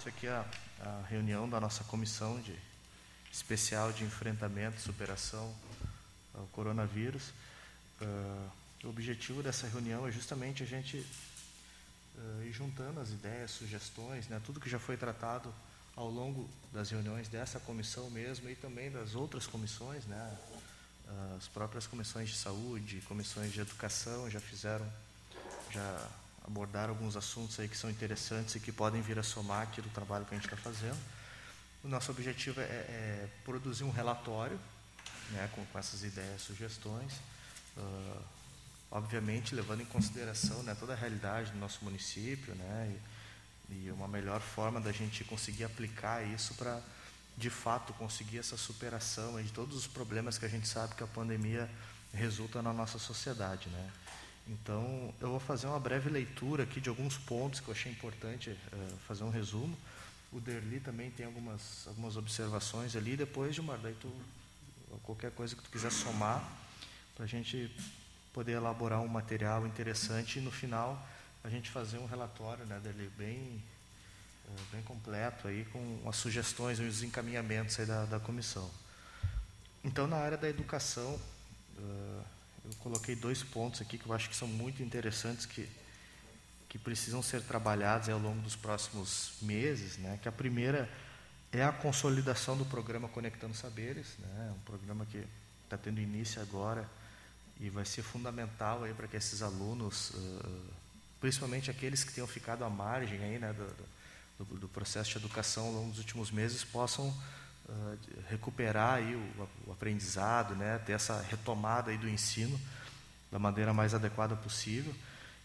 Isso aqui é a, a, reunião da nossa comissão de, especial de enfrentamento e superação ao coronavírus. Uh, o objetivo dessa reunião é justamente a gente uh, ir juntando as ideias, sugestões, né, tudo que já foi tratado ao longo das reuniões dessa comissão mesmo e também das outras comissões, né, as próprias comissões de saúde, comissões de educação já fizeram, já abordaram alguns assuntos aí que são interessantes e que podem vir a somar aqui do trabalho que a gente está fazendo. O nosso objetivo é, é, produzir um relatório né, com, com essas ideias, sugestões, uh, obviamente levando em consideração né, toda a realidade do nosso município né, e, e uma melhor forma da gente conseguir aplicar isso para, de fato, conseguir essa superação de todos os problemas que a gente sabe que a pandemia resulta na nossa sociedade. Né. Então, eu vou fazer uma breve leitura aqui de alguns pontos que eu achei importante uh, fazer um resumo. O Derli também tem algumas, algumas observações ali. Depois, Gilmar, daí tu, qualquer coisa que tu quiser somar, para a gente poder elaborar um material interessante e, no final, a gente fazer um relatório, né, Derli, bem, uh, bem completo, aí, com as sugestões e os encaminhamentos aí da, da comissão. Então, na área da educação... Uh, eu coloquei dois pontos aqui que eu acho que são muito interessantes que que precisam ser trabalhados ao longo dos próximos meses, né? Que a primeira é a consolidação do programa Conectando Saberes, né? Um programa que está tendo início agora e vai ser fundamental aí para que esses alunos, principalmente aqueles que tenham ficado à margem aí, né, do, do, do processo de educação ao longo dos últimos meses, possam uh, recuperar aí o, o, aprendizado, né, ter essa retomada aí do ensino da maneira mais adequada possível.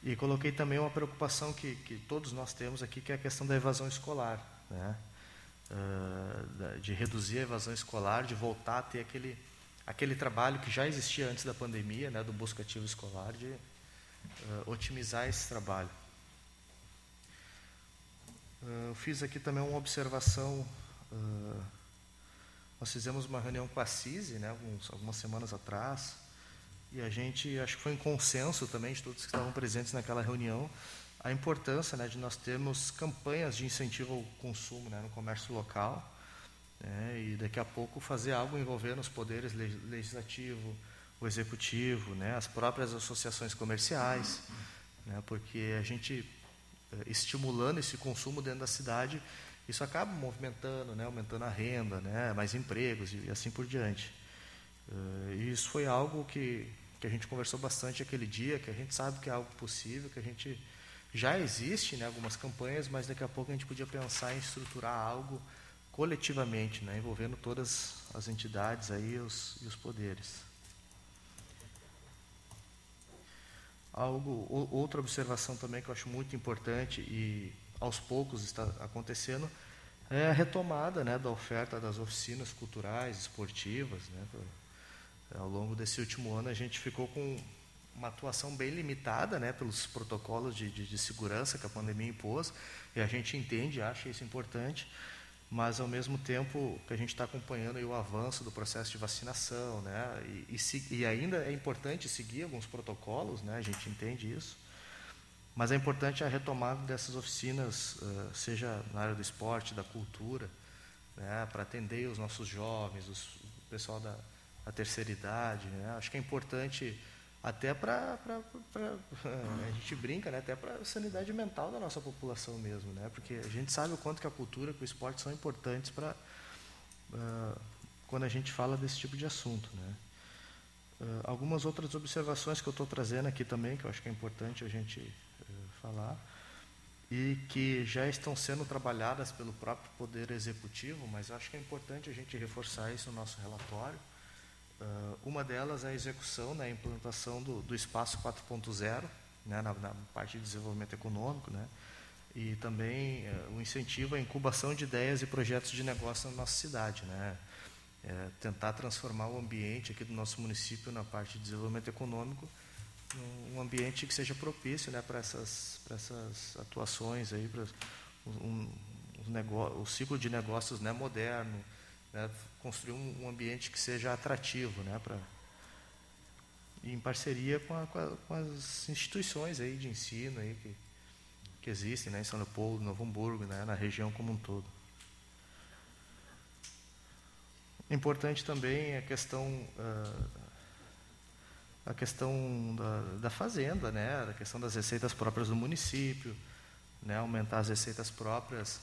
E coloquei também uma preocupação que, que todos nós temos aqui, que é a questão da evasão escolar, né, uh, de reduzir a evasão escolar, de voltar a ter aquele aquele trabalho que já existia antes da pandemia, né, do busca ativo escolar, de uh, otimizar esse trabalho. Uh, fiz aqui também uma observação uh, nós fizemos uma reunião com a CISI, né, alguns, algumas semanas atrás, e a gente, acho que foi em consenso também de todos que estavam presentes naquela reunião, a importância né, de nós termos campanhas de incentivo ao consumo né, no comércio local, né, e daqui a pouco fazer algo envolvendo os poderes legislativo, o executivo, né, as próprias associações comerciais, né, porque a gente eh, estimulando esse consumo dentro da cidade, isso acaba movimentando, né, aumentando a renda, né, mais empregos e assim por diante. Uh, e isso foi algo que, que a gente conversou bastante aquele dia, que a gente sabe que é algo possível, que a gente já existe né, algumas campanhas, mas daqui a pouco a gente podia pensar em estruturar algo coletivamente, né, envolvendo todas as entidades aí os, e os poderes. Algo, outra observação também que eu acho muito importante e aos poucos está acontecendo, é a retomada né, da oferta das oficinas culturais, esportivas. Né, ao longo desse último ano, a gente ficou com uma atuação bem limitada né, pelos protocolos de, de, de segurança que a pandemia impôs, e a gente entende, acha isso importante, mas ao mesmo tempo que a gente está acompanhando o avanço do processo de vacinação, né, e, e, e, ainda é importante seguir alguns protocolos, né, a gente entende isso, mas é importante a retomada dessas oficinas, uh, seja na área do esporte, da cultura, né, para atender os nossos jovens, os, o pessoal da, da terceira idade. Né? Acho que é importante até para a gente brinca, né? até para a sanidade mental da nossa população mesmo, né? Porque a gente sabe o quanto que a cultura, que o esporte são importantes para uh, quando a gente fala desse tipo de assunto, né? Uh, algumas outras observações que eu estou trazendo aqui também, que eu acho que é importante a gente falar, e que já estão sendo trabalhadas pelo próprio Poder Executivo, mas acho que é importante a gente reforçar isso no nosso relatório. Uh, uma delas é a execução, né, a implantação do, do Espaço 4.0, né, na, na, parte de desenvolvimento econômico, né, e também uh, o incentivo à incubação de ideias e projetos de negócio na nossa cidade. Né, é, tentar transformar o ambiente aqui do nosso município na parte de desenvolvimento econômico um ambiente que seja propício né, para essas, essas atuações aí, para um, um o ciclo de negócios né, moderno, né, construir um, um, ambiente que seja atrativo, né, para em parceria com, a, com, a, com, as instituições aí de ensino aí que, que existem né, em São Leopoldo, Novo Hamburgo, né, na região como um todo. Importante também a questão uh, a questão da, da, fazenda, né, a questão das receitas próprias do município, né, aumentar as receitas próprias.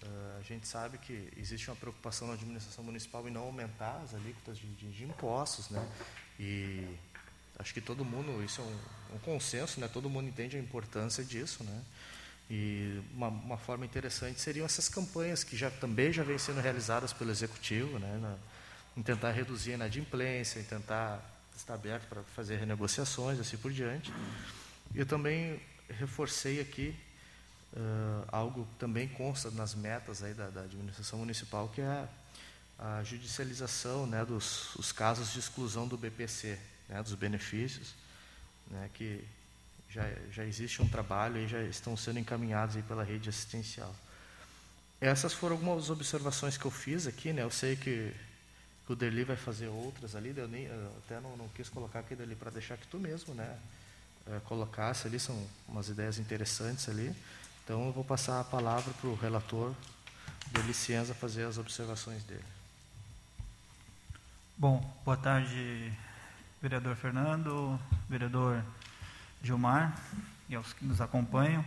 Uh, a gente sabe que existe uma preocupação na administração municipal em não aumentar as alíquotas de, de, de impostos, né, e acho que todo mundo, isso é um, um, consenso, né, todo mundo entende a importância disso, né, e uma, uma, forma interessante seriam essas campanhas que já também já vêm sendo realizadas pelo executivo, né, na, em tentar reduzir a inadimplência, em tentar estar aberto para fazer renegociações, assim por diante. Eu também reforcei aqui uh, algo que também consta nas metas aí da, da administração municipal, que é a judicialização né, dos os casos de exclusão do BPC, né, dos benefícios, né, que já, já existe um trabalho e já estão sendo encaminhados aí pela rede assistencial. Essas foram algumas observações que eu fiz aqui, né? Eu sei que, que o Derli vai fazer outras ali, eu, nem, eu até não, não, quis colocar aqui Derli para deixar que tu mesmo, né? É, colocasse ali, são umas ideias interessantes ali. Então eu vou passar a palavra para o relator Derli Cienza fazer as observações dele. Bom, boa tarde, vereador Fernando, vereador Gilmar e aos que nos acompanham.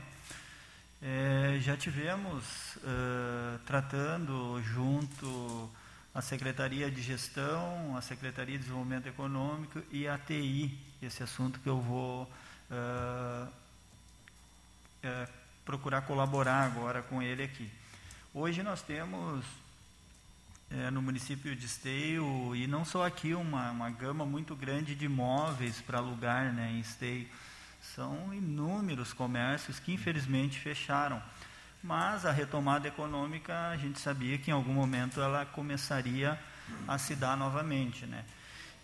É, já tivemos uh, tratando junto a Secretaria de Gestão, a Secretaria de Desenvolvimento Econômico e a TI, esse assunto que eu vou uh, uh, procurar colaborar agora com ele aqui. Hoje nós temos é, no município de Esteio, e não só aqui, uma, uma gama muito grande de imóveis para alugar né, em Esteio. São inúmeros comércios que infelizmente fecharam. Mas a retomada econômica, a gente sabia que em algum momento ela começaria a se dar novamente. Né?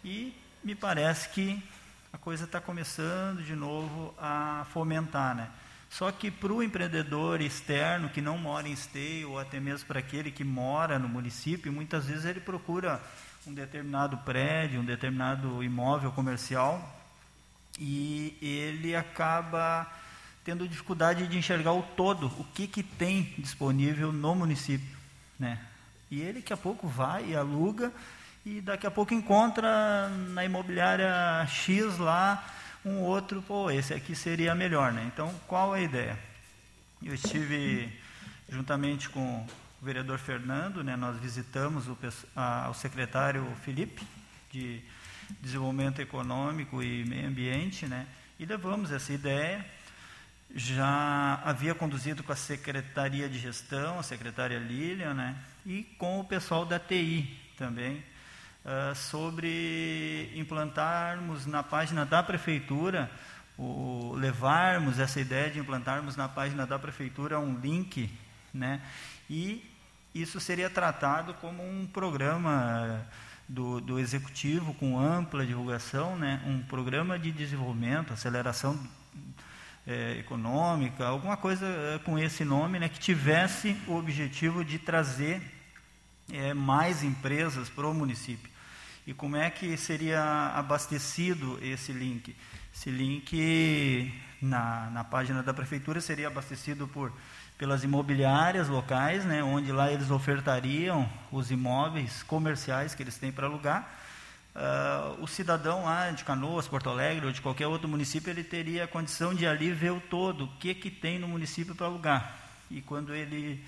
E me parece que a coisa está começando de novo a fomentar. Né? Só que para o empreendedor externo que não mora em esteio, ou até mesmo para aquele que mora no município, muitas vezes ele procura um determinado prédio, um determinado imóvel comercial e ele acaba tendo dificuldade de enxergar o todo, o que, que tem disponível no município. Né? E ele daqui a pouco vai e aluga e daqui a pouco encontra na imobiliária X lá um outro, pô, esse aqui seria melhor, né? Então, qual é a ideia? Eu estive juntamente com o vereador Fernando, né? Nós visitamos o, a, o secretário Felipe de Desenvolvimento Econômico e Meio Ambiente, né? E levamos essa ideia. Já havia conduzido com a Secretaria de Gestão, a secretária Lilian, né? E com o pessoal da TI também, uh, sobre implantarmos na página da prefeitura, o, levarmos essa ideia de implantarmos na página da prefeitura um link, né? E isso seria tratado como um programa do, do executivo com ampla divulgação, né? Um programa de desenvolvimento, aceleração é, econômica, alguma coisa é, com esse nome, né? Que tivesse o objetivo de trazer é, mais empresas para o município. E como é que seria abastecido esse link? Esse link na, na página da prefeitura seria abastecido por pelas imobiliárias locais, né, onde lá eles ofertariam os imóveis comerciais que eles têm para alugar. Uh, o cidadão lá de Canoas, Porto Alegre ou de qualquer outro município, ele teria a condição de ali ver o todo, o que, que tem no município para alugar. E quando ele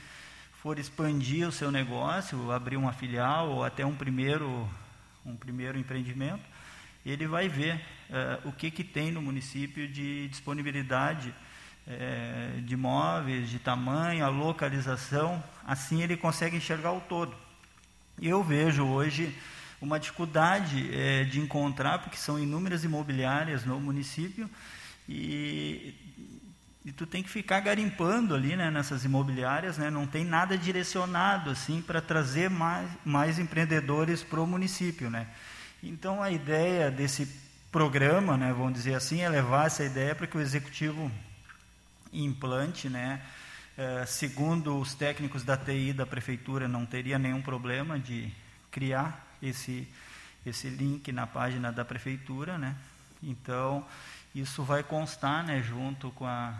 for expandir o seu negócio, abrir uma filial ou até um primeiro um primeiro empreendimento, ele vai ver uh, o que, que tem no município de disponibilidade uh, de imóveis, de tamanho, a localização, assim ele consegue enxergar o todo. Eu vejo hoje uma dificuldade uh, de encontrar, porque são inúmeras imobiliárias no município, e, e tu tem que ficar garimpando ali né, nessas imobiliárias, né, não tem nada direcionado assim para trazer mais, mais empreendedores para o município. Né. Então a ideia desse programa, né, vamos dizer assim, é levar essa ideia para que o executivo implante, né, é, segundo os técnicos da TI da prefeitura, não teria nenhum problema de criar esse, esse link na página da prefeitura, né? Então, isso vai constar, né, junto com a,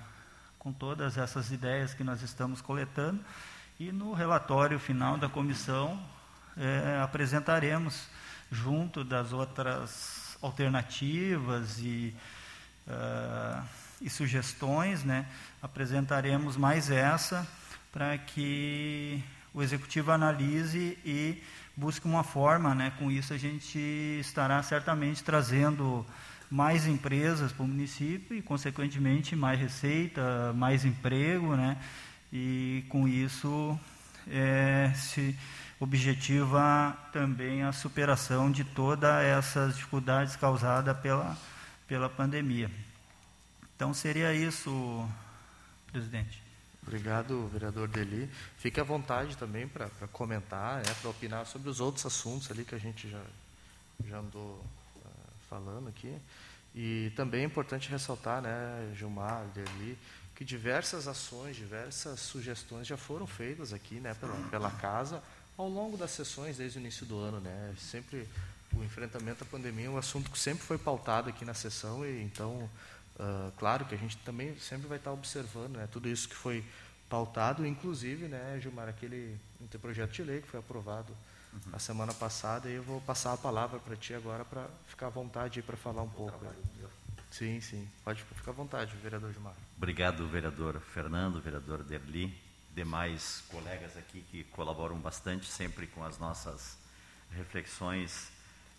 com todas essas ideias que nós estamos coletando e no relatório final da comissão é, apresentaremos junto das outras alternativas e, uh, e sugestões, né, apresentaremos mais essa para que o executivo analise e busque uma forma, né, com isso a gente estará certamente trazendo mais empresas para o município e, consequentemente, mais receita, mais emprego, né? E com isso é, se objetiva também a superação de todas essas dificuldades causadas pela, pela pandemia. Então seria isso, presidente. Obrigado, vereador Deli. Fique à vontade também para comentar, né, para opinar sobre os outros assuntos ali que a gente já, já andou uh, falando aqui. E também é importante ressaltar, né, Gilmar, Deli, que diversas ações, diversas sugestões já foram feitas aqui, né, pela, pela casa ao longo das sessões desde o início do ano, né. Sempre o enfrentamento à pandemia é um assunto que sempre foi pautado aqui na sessão e então, uh, claro que a gente também sempre vai estar observando, né, tudo isso que foi pautado, inclusive, né, Gilmar, aquele projeto de lei que foi aprovado uhum. a semana passada, e eu vou passar a palavra para ti agora para ficar à vontade para falar um pouco. Sim, sim. Pode ficar à vontade, vereador Gilmar. Obrigado, vereador Fernando, vereador Derli, demais colegas aqui que colaboram bastante sempre com as nossas reflexões,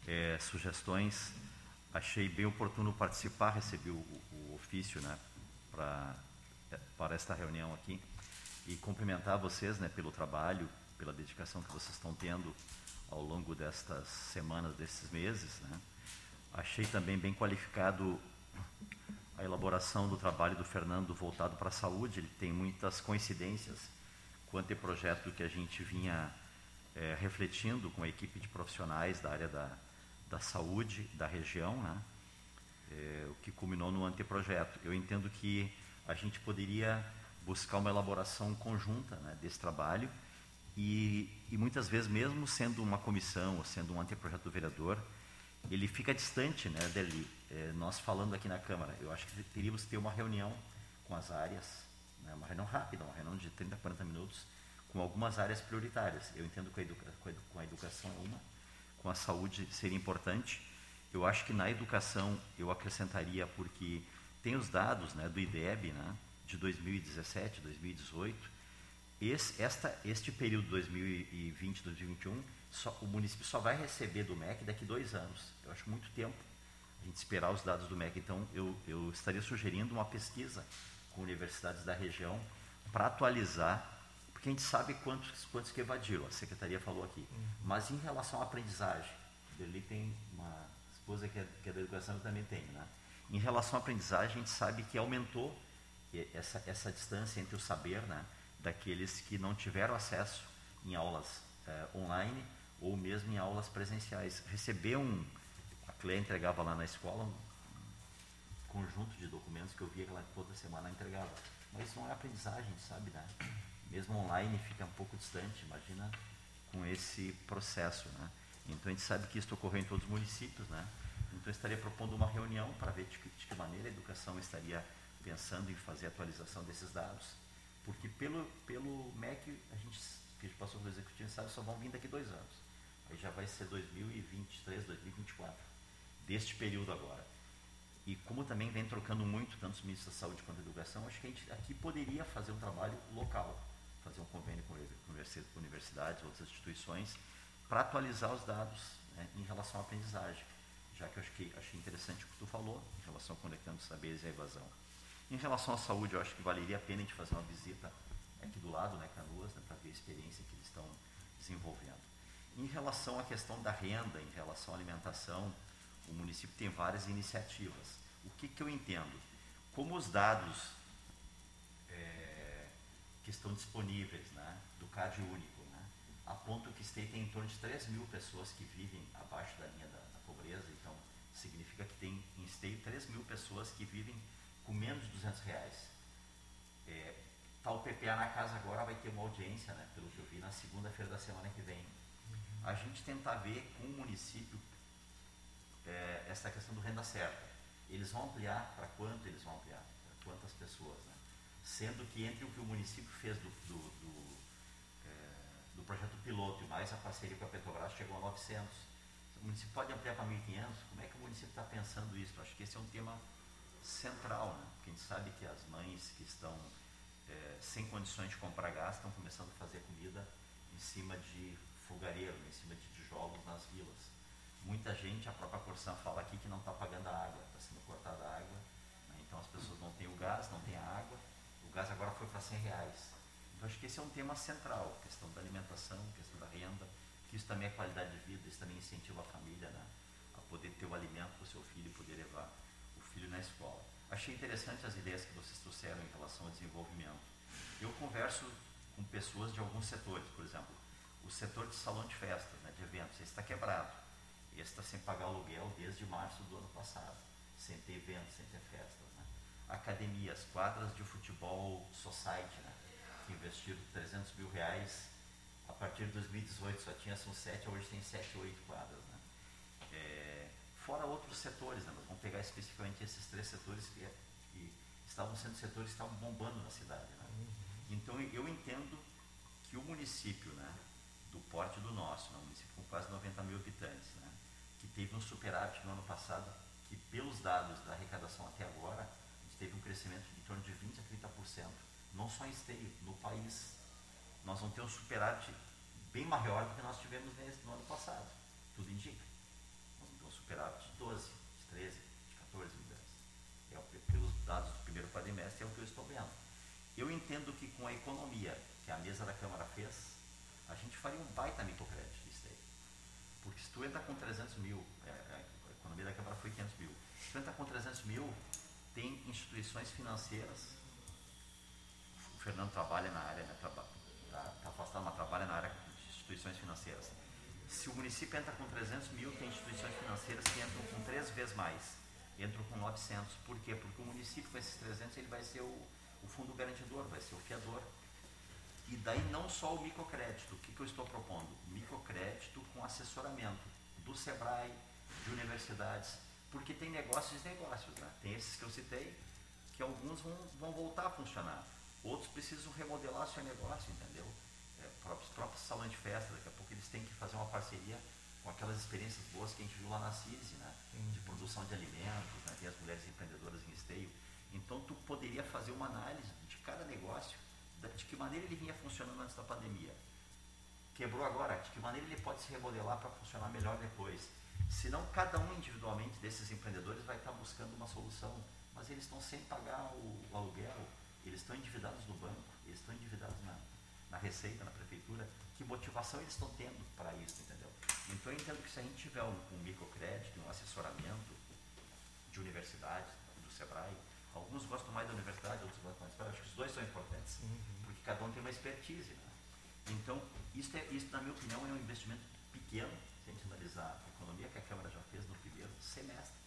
eh, sugestões. Achei bem oportuno participar, recebi o, o ofício né, pra, eh, para esta reunião aqui e cumprimentar vocês né, pelo trabalho, pela dedicação que vocês estão tendo ao longo destas semanas, desses meses. Né? Achei também bem qualificado a elaboração do trabalho do Fernando voltado para a saúde. Ele tem muitas coincidências com o anteprojeto que a gente vinha é, refletindo com a equipe de profissionais da área da, da saúde da região, né? É, o que culminou no anteprojeto. Eu entendo que a gente poderia buscar uma elaboração conjunta né, desse trabalho e, e, muitas vezes, mesmo sendo uma comissão ou sendo um anteprojeto do vereador, ele fica distante né, dele. É, nós falando aqui na Câmara, eu acho que teríamos que ter uma reunião com as áreas, né, uma reunião rápida, uma reunião de 30, 40 minutos, com algumas áreas prioritárias. Eu entendo que a, educa com a educação é uma, com a saúde seria importante. Eu acho que na educação eu acrescentaria, porque tem os dados né, do IDEB né, de 2017, 2018, esse, esta, este período 2020, 2021, só, o município só vai receber do MEC daqui dois anos. Eu acho muito tempo a gente esperar os dados do MEC. Então, eu, eu estaria sugerindo uma pesquisa com universidades da região para atualizar, gente sabe quantos, quantos que evadiram, a secretaria falou aqui. Uhum. Mas em relação à aprendizagem, ele tem uma esposa que é, que é da educação, eu também tenho, né? Em relação à aprendizagem, a gente sabe que aumentou essa, essa distância entre o saber, né? daqueles que não tiveram acesso em aulas eh, online ou mesmo em aulas presenciais. Receber um, a Cleia entregava lá na escola um, um conjunto de documentos que eu via que ela toda semana entregava. Mas isso não é aprendizagem, sabe, né? Mesmo online fica um pouco distante, imagina com esse processo, né? Então a gente sabe que isso ocorreu em todos os municípios, né? Então eu estaria propondo uma reunião para ver de que, de que maneira a educação estaria pensando em fazer a atualização desses dados porque pelo, pelo MEC, a gente, que a passou pelo executivo, sabe, só vão vir daqui dois anos. Aí já vai ser 2023, 2024, deste período agora. E como também vem trocando muito, tanto os ministros da saúde quanto da educação, acho que a gente aqui poderia fazer um trabalho local, fazer um convênio com universidades, outras instituições, para atualizar os dados né, em relação à aprendizagem. Já que eu que achei interessante o que tu falou, em relação a conectando saberes e a evasão. Em relação à saúde, eu acho que valeria a pena a gente fazer uma visita aqui do lado, né, Canoas, né, para ver a experiência que eles estão desenvolvendo. Em relação à questão da renda, em relação à alimentação, o município tem várias iniciativas. O que, que eu entendo? Como os dados que estão disponíveis né, do CAD único, né, apontam que State tem em torno de 3 mil pessoas que vivem abaixo da linha da, da pobreza, então significa que tem em State 3 mil pessoas que vivem com menos de 200 reais. É, tá o PPA na casa agora, vai ter uma audiência, né, pelo que eu vi, na segunda-feira da semana que vem. A gente tentar ver com o município é, essa questão do renda certa. Eles vão ampliar para quanto eles vão ampliar? Para quantas pessoas? Né? Sendo que entre o que o município fez do, do, do, é, do projeto piloto e mais a parceria com a Petrobras chegou a 900. O município pode ampliar para 1.500? Como é que o município está pensando isso? Acho que esse é um tema central, né? porque a gente sabe que as mães que estão é, sem condições de comprar gás estão começando a fazer comida em cima de fogareiro, em cima de tijolos nas vilas. Muita gente, a própria Corsã fala aqui que não está pagando a água, está sendo cortada a água, né? então as pessoas não têm o gás, não têm a água, gás agora foi para 100 reais. Então acho que esse é um tema central, questão da alimentação, questão da renda, que isso também é qualidade de vida, isso também incentiva a família né? a poder ter o alimento para o seu filho e poder levar o filho na escola. Achei interessante as ideias que vocês trouxeram em relação ao desenvolvimento. Eu converso com pessoas de alguns setores, por exemplo, o setor de salão de festas, né, de eventos, está quebrado. Esse está sem pagar aluguel desde março do ano passado, sem ter eventos, sem ter festas. Academias, quadras de futebol society, né, que investiram 300 mil reais a partir de 2018 só tinha são sete, hoje tem sete, oito quadras. Né. É, fora outros setores, né? nós vamos pegar especificamente esses três setores que, que estavam sendo setores que estavam bombando na cidade. Né? Uhum. Então eu entendo que o município, né, do porte do nosso, né, um município com quase 90 mil habitantes, né, que teve um superávit no ano passado, que pelos dados da arrecadação até agora, teve um crescimento de em torno de 20 a 30%, não só em esteio, no país. Nós vamos ter um superávit bem maior do que nós tivemos no ano passado. Tudo indica superávit de 12, de 13, de 14 milhões. É, pelos dados do primeiro quadrimestre é o que eu estou vendo. Eu entendo que com a economia que a mesa da Câmara fez, a gente faria um baita microcrédito de esteio. Porque se tu entra com 300 mil, é, é, a economia da Câmara foi 500 mil, se tu entra com 300 mil, tem instituições financeiras, o Fernando trabalha na área, está né, tá, tá afastado, mas trabalha na área de instituições financeiras se o município entra com 300 mil, tem instituições financeiras que entram com três vezes mais, entram com 900. Por quê? Porque o município com esses 300 ele vai ser o, o fundo garantidor, vai ser o fiador. E daí não só o microcrédito. O que, que eu estou propondo? Microcrédito com assessoramento do SEBRAE, de universidades, porque tem negócios e negócios. Né? Tem esses que eu citei, que alguns vão, vão voltar a funcionar. Outros precisam remodelar seu negócio, entendeu? próprios, próprios salões de festa, daqui a pouco eles têm que fazer uma parceria com aquelas experiências boas que a gente viu lá na CISI, né? De produção de alimentos, né? tem as mulheres empreendedoras em esteio. Então, tu poderia fazer uma análise de cada negócio, de que maneira ele vinha funcionando antes da pandemia. Quebrou agora, de que maneira ele pode se remodelar para funcionar melhor depois. Senão, cada um individualmente desses empreendedores vai estar buscando uma solução, mas eles estão sem pagar o, o aluguel, eles estão endividados no banco, eles estão endividados na, na Receita, na Prefeitura, que motivação eles estão tendo para isso, entendeu? Então eu entendo que se a gente tiver um, um microcrédito, um assessoramento de universidades, do SEBRAE, alguns gostam mais da universidade, outros gostam mais SEBRAE, acho que os dois são importantes, uhum. porque cada um tem uma expertise. Né? Então, isso, é, isso, na minha opinião, é um investimento pequeno, se a gente analisar a economia que a Câmara já fez no primeiro semestre.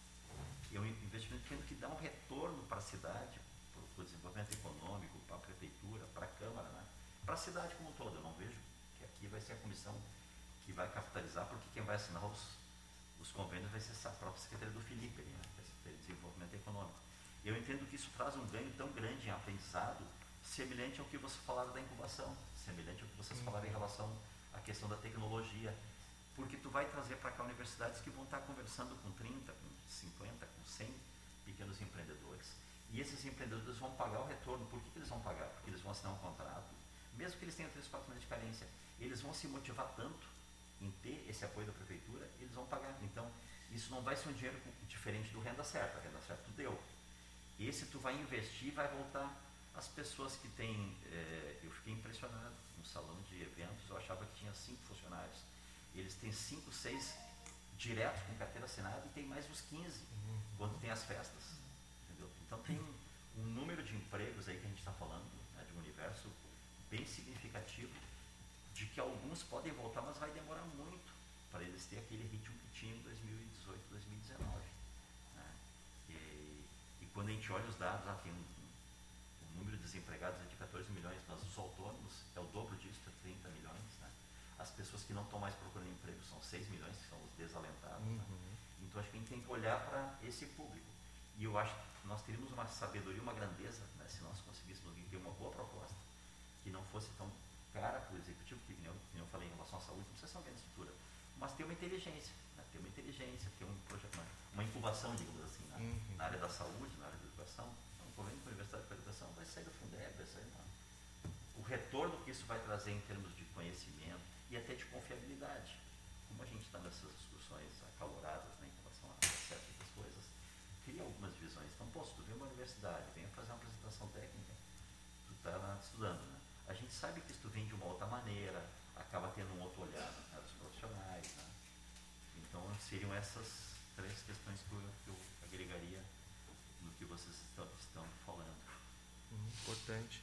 E é um investimento pequeno que dá um retorno para a cidade, para o desenvolvimento econômico, para a prefeitura, para a Câmara, né? para a cidade como um todo. Eu não vejo que aqui vai ser a comissão que vai capitalizar, porque quem vai assinar os, os convênios vai ser a própria Secretaria do Felipe, né? Secretaria de Desenvolvimento Econômico. Eu entendo que isso traz um ganho tão grande em aprendizado, semelhante ao que você falaram da incubação, semelhante ao que vocês falaram em relação à questão da tecnologia, porque tu vai trazer para cá universidades que vão estar conversando com 30, com 50, com 100 pequenos empreendedores. E esses empreendedores vão pagar o retorno. Por que, que eles vão pagar? Porque eles vão assinar um contrato mesmo que eles tenham 3, 4 meses de carência, eles vão se motivar tanto em ter esse apoio da prefeitura, eles vão pagar. Então, isso não vai ser um dinheiro diferente do renda certa. A renda certa tu deu. Esse tu vai investir e vai voltar. As pessoas que têm. É, eu fiquei impressionado no salão de eventos, eu achava que tinha cinco funcionários. Eles têm cinco, seis diretos com carteira assinada e tem mais uns 15 uhum. quando tem as festas. Entendeu? Então tem um, um número de empregos aí que a gente está falando, né, de um universo bem significativo de que alguns podem voltar, mas vai demorar muito para eles terem aquele ritmo que tinham em 2018, 2019. Né? E, e, quando a gente olha os dados, ah, tem um, um, número de desempregados é de 14 milhões, mas os autônomos é o dobro disso, é 30 milhões. Né? As pessoas que não estão mais procurando emprego são 6 milhões, que são os desalentados. Né? Uhum. Né? Então acho que a gente tem que olhar para esse público. E eu acho que nós teríamos uma sabedoria, uma grandeza, né, se nós conseguíssemos ter uma boa proposta, que não fosse tão cara para o executivo, que eu, eu falei em relação à saúde, não precisa ser uma grande estrutura, mas ter uma inteligência, né, ter uma inteligência, ter um projeto, uma, uma incubação, digamos assim, né, uhum. na área da saúde, na área da educação. Então, um convênio com a Universidade de Educação vai sair da Fundeb, vai sair da... O retorno que isso vai trazer em termos de conhecimento e até de confiabilidade. Como a gente está nessas discussões acaloradas né, em relação a acesso das coisas, cria algumas visões. Então, posso, tu vem uma universidade, venha fazer uma apresentação técnica, tu está estudando, né? A gente sabe que tu vem de uma outra maneira, acaba tendo um outro olhar né, dos profissionais, né? Então, seriam essas três questões que eu, que eu agregaria no que vocês estão, estão falando. Hum, importante.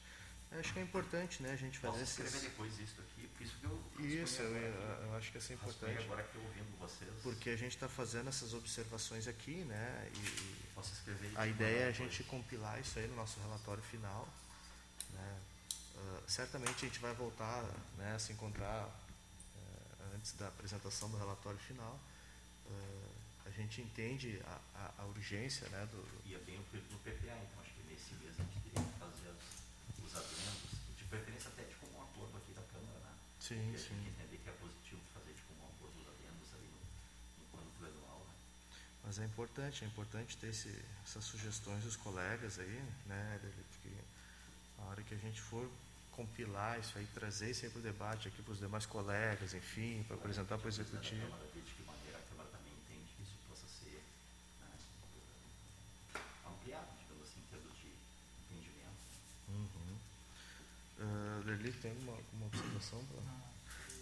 Eu acho que é importante, né, a gente fazer Posso escrever esses... depois isso aqui, porque isso que eu Isso, eu, eu, acho que é importante. agora que eu ouvindo vocês. Porque a gente está fazendo essas observações aqui, né, e Posso escrever a ideia é a gente compilar isso aí no nosso relatório final, né. Uh, certamente a gente vai voltar, né, a se encontrar uh, antes da apresentação do relatório final. Uh, a gente entende a, a, a urgência, né, do... E é bem no PPA, então acho que nesse mês a gente teria que fazer as, os preferência até tipo um acordo aqui da Câmara, né? Sim, e sim. entender que é positivo fazer tipo um acordo dos adendos ali no, no plano plurianual, né? Mas é importante, é importante ter esse, essas sugestões dos colegas aí, né, porque a hora que a gente for compilar isso aí, trazer isso aí para o debate aqui para os demais colegas, enfim, para apresentar para o executivo. De que maneira a Câmara também entende que isso possa ser né, ampliado, digamos assim, em termos de entendimento. Uhum. Uh, Derli, tem uma, uma observação?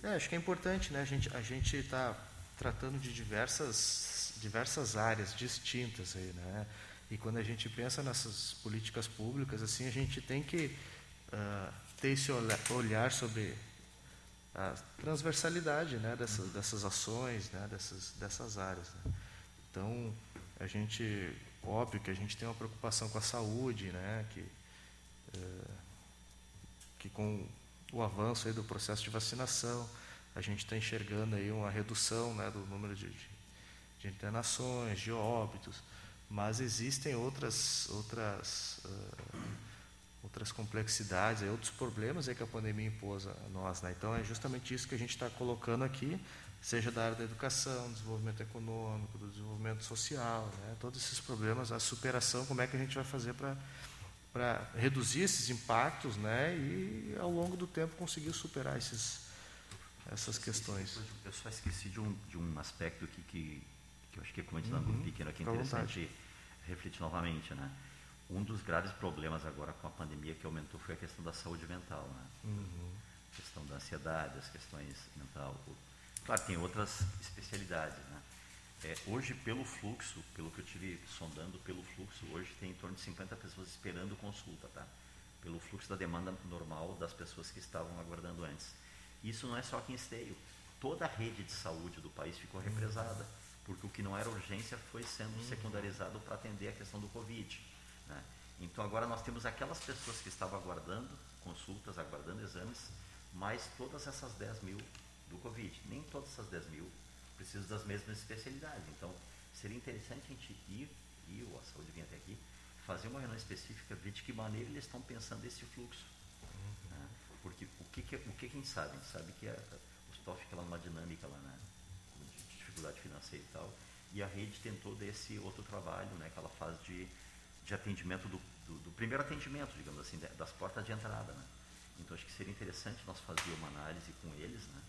Pra... É, acho que é importante, né? A gente a gente está tratando de diversas diversas áreas distintas aí, né? E quando a gente pensa nessas políticas públicas, assim, a gente tem que uh, ter esse olhar sobre a transversalidade né, dessas, dessas ações, né, dessas, dessas áreas. Né. Então, a gente, óbvio que a gente tem uma preocupação com a saúde, né, que, é, que com o avanço aí do processo de vacinação, a gente está enxergando aí uma redução né, do número de, de, de, internações, de óbitos, mas existem outras, outras uh, outras complexidades, outros problemas que a pandemia impôs a nós. Né? Então, é justamente isso que a gente está colocando aqui, seja da área da educação, desenvolvimento econômico, do desenvolvimento social, né? todos esses problemas, a superação, como é que a gente vai fazer para para reduzir esses impactos né, e, ao longo do tempo, conseguir superar esses, essas questões. Eu só esqueci de um, de um aspecto aqui que, que eu acho que é comentando uhum, um pequeno aqui interessante refletir novamente. Né? Um dos graves problemas agora com a pandemia que aumentou foi a questão da saúde mental, né? Uhum. A questão da ansiedade, as questões mental. Claro, tem outras especialidades, né? É, hoje, pelo fluxo, pelo que eu tive sondando, pelo fluxo, hoje tem em torno de 50 pessoas esperando consulta, tá? Pelo fluxo da demanda normal das pessoas que estavam aguardando antes. Isso não é só aqui em Esteio. Toda a rede de saúde do país ficou uhum. represada, porque o que não era urgência foi sendo uhum. secundarizado para atender a questão do Covid. Né? Então agora nós temos aquelas pessoas que estavam aguardando consultas, aguardando exames, mais todas essas 10 mil do Covid. Nem todas essas 10 mil precisam das mesmas especialidades. Então seria interessante a gente ir, e a saúde vir até aqui, fazer uma reunião específica, ver de que maneira eles estão pensando esse fluxo. Uhum. Né? Porque o que, que, o que, que a gente sabe? A gente sabe que a, o STOF fica lá numa dinâmica lá, né? de dificuldade financeira e tal, e a rede tem todo esse outro trabalho né, que ela faz de de atendimento do, do, do, primeiro atendimento, digamos assim, das portas de entrada. Né? Então acho que seria interessante nós fazer uma análise com eles, né?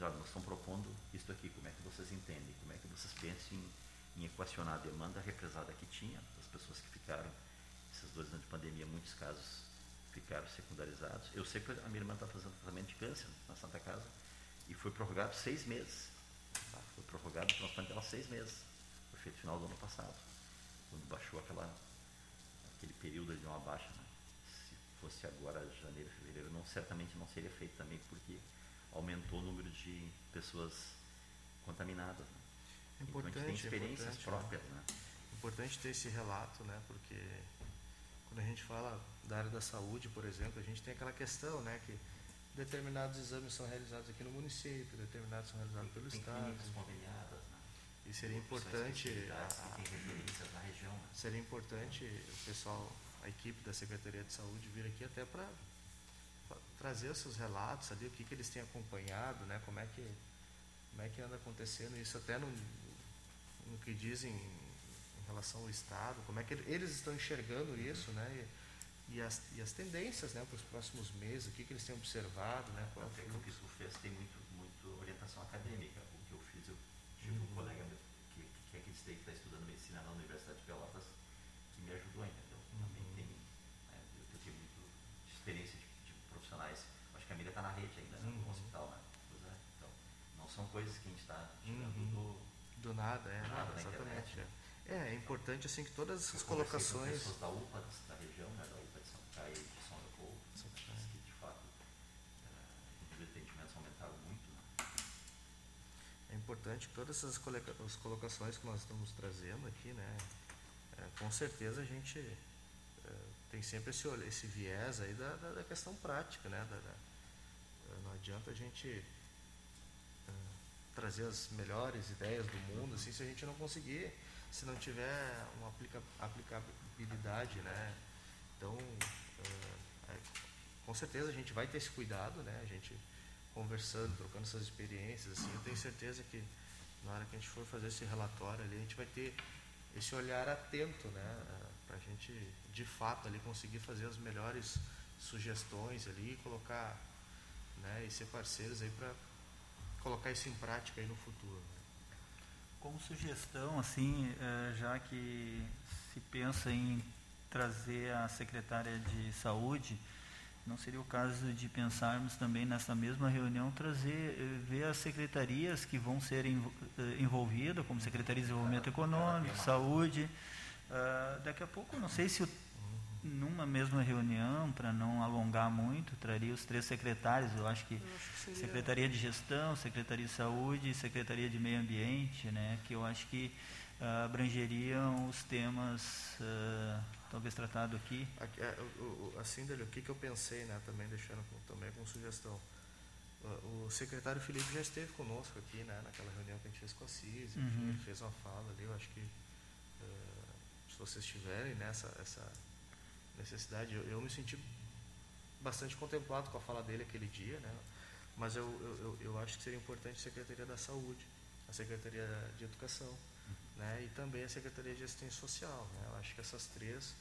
Olha, nós estamos propondo isso aqui, como é que vocês entendem, como é que vocês pensam em, em equacionar a demanda represada que tinha, das pessoas que ficaram, esses dois anos de pandemia, muitos casos ficaram secundarizados. Eu sei que a minha irmã está fazendo tratamento de câncer na Santa Casa e foi prorrogado seis meses. Tá? Foi prorrogado o transplante dela seis meses. Foi feito no final do ano passado, quando baixou aquela aquele período de uma baixa. Né? Se fosse agora janeiro, fevereiro, não, certamente não seria feito também, porque aumentou o número de pessoas contaminadas. Né? É importante, então a gente tem experiências é próprias. Né? É importante ter esse relato, né? porque quando a gente fala da área da saúde, por exemplo, a gente tem aquela questão né, que determinados exames são realizados aqui no município, determinados são realizados pelo tem Estado. Conveniadas, né? E seria importante. A, tem referências na região. Né? Seria importante o pessoal, a equipe da Secretaria de Saúde vir aqui até para trazer os seus relatos ali, o que, que eles têm acompanhado, né? Como é que como é que anda acontecendo isso até no, no que dizem em relação ao Estado, como é que eles estão enxergando isso, né? E, e, as, e as tendências, né, para os próximos meses, o que, que eles têm observado, né? Qual é o que tu fez tem muito, muito orientação acadêmica. O que eu fiz, eu tive uhum. um colega que, que aqui que está estudando medicina na Universidade de Pelotas que me ajudou, entendeu? Uhum. Também tem, né, eu tenho muito experiência de, de, profissionais. Acho que a Miriam está na rede ainda, né, no uhum. hospital, né? É, então, não são coisas que a gente está tirando uhum. do, do nada, é, do nada, exatamente. Internet, é. É, é importante assim que todas essas eu colocações. Com pessoas da UPA da região, né, da UPA de São Caio e de São Leopoldo, que de fato uh, os atendimentos aumentaram muito. Né? É importante que todas essas as colocações que nós estamos trazendo aqui, né, é, com certeza a gente é, tem sempre esse, esse viés aí da, da, da questão prática, né, da, não adianta a gente é, trazer as melhores ideias do mundo, assim, se a gente não conseguir se não tiver uma aplica, aplicabilidade, né? Então, uh, com certeza a gente vai ter esse cuidado, né? A gente conversando, trocando essas experiências, assim, eu tenho certeza que na hora que a gente for fazer esse relatório ali, a gente vai ter esse olhar atento, né? Para a gente, de fato, ali conseguir fazer as melhores sugestões ali colocar, né? E ser parceiros aí para colocar isso em prática aí no futuro. Né? Como sugestão, assim, eh, já que se pensa em trazer a secretária de saúde, não seria o caso de pensarmos também nessa mesma reunião trazer, eh, ver as secretarias que vão ser eh, envolvidas, como Secretaria de Desenvolvimento Econômico, Saúde. Ah, daqui a pouco, não sei se o numa mesma reunião, para não alongar muito, traria os três secretários, eu acho que, eu acho que seria... Secretaria de Gestão, Secretaria de Saúde e Secretaria de Meio Ambiente, né, que eu acho que uh, abrangeriam os temas uh, talvez tratados aqui. aqui é, assim, Delio, o que, que eu pensei, né, também deixando com, também com sugestão. O secretário Felipe já esteve conosco aqui, né, naquela reunião que a gente fez com a CIS, uhum. ele fez uma fala ali, eu acho que uh, se vocês tiverem nessa né, essa necessidade. Eu, eu, me senti bastante contemplado com a fala dele aquele dia, né? mas eu, eu, eu acho que seria importante a Secretaria da Saúde, a Secretaria de Educação né? e também a Secretaria de Assistência Social. Né? Eu acho que essas três,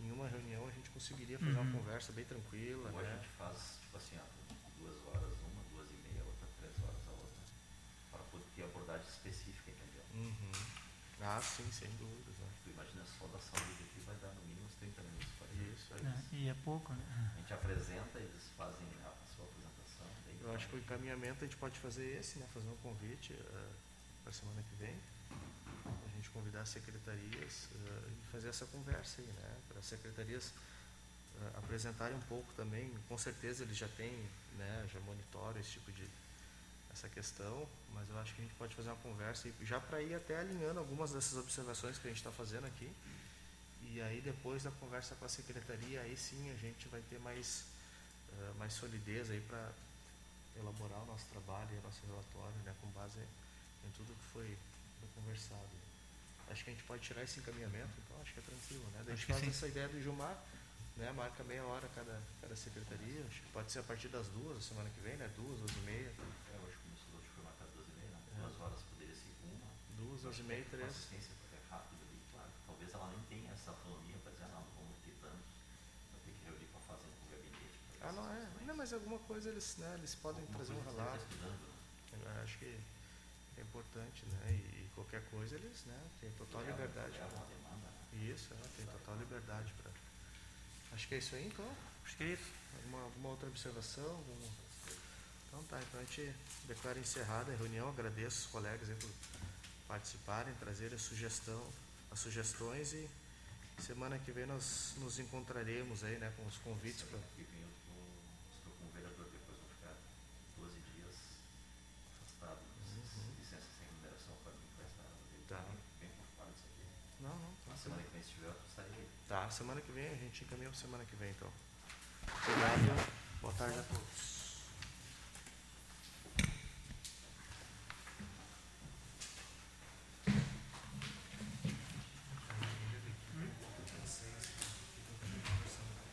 em uma reunião, a gente conseguiria fazer uhum. uma conversa bem tranquila. Ou né? a gente faz, tipo assim, duas horas uma, duas e meia, outra, três horas a outra, para poder ter abordagem específica, entendeu? Uhum. Ah, sim, sem dúvidas. Né? Tu imagina só da saúde aqui vai dar no mínimo uns 30 minutos. Isso, é isso. É, e é pouco, né? A gente apresenta, eles fazem a sua apresentação. Eu acho que o encaminhamento a gente pode fazer esse, né? Fazer um convite uh, para a semana que vem. A gente convidar as secretarias uh, e fazer essa conversa aí, né? Para as secretarias uh, apresentarem um pouco também. Com certeza eles já têm, né? Já monitoram esse tipo de essa questão, mas eu acho que a gente pode fazer uma conversa e já para ir até alinhando algumas dessas observações que a gente está fazendo aqui e aí depois da conversa com a secretaria, aí sim a gente vai ter mais, uh, mais solidez aí para elaborar o nosso trabalho e o nosso relatório, né, com base em tudo que foi, conversado. Acho que a gente pode tirar esse encaminhamento, então acho que é tranquilo, né? Daí a gente faz sim. essa ideia do Gilmar, né? Marca meia hora cada, cada secretaria, acho que pode ser a partir das duas, a semana que vem, né? Duas, duas e meia. É, hoje começou, hoje foi marcado duas e meia, né? É. Duas horas poderia ser uma. Duas, duas e meia, três. Assistência talvez ela nem tenha essa autonomia para dizer, não, vamos ter tanto, vai ter que reunir com a fazenda, com o gabinete. Ah, não é. Não, mas alguma coisa eles, né, eles podem alguma trazer um relato. Né? acho que é importante, né? E, qualquer coisa eles, né, têm total é, liberdade. É uma demanda. Né? Isso, é, tem total liberdade para. Acho que é isso aí, então. Acho que é isso. Alguma, alguma outra observação? Alguma... Então tá, então a gente declara encerrada a reunião. Agradeço os colegas aí por participarem, trazerem a sugestão as sugestões e semana que vem nós nos encontraremos aí, né, com os convites para. que vem eu estou com o vereador, depois vou ficar 12 dias afastado, uhum. licença sem remuneração para mim, para essa tá. bem, por fora disso aqui. Não, não. Tá semana que vem, se tiver. Tá, semana que vem a gente encaminha semana que vem, então. Obrigado. Boa tarde a todos.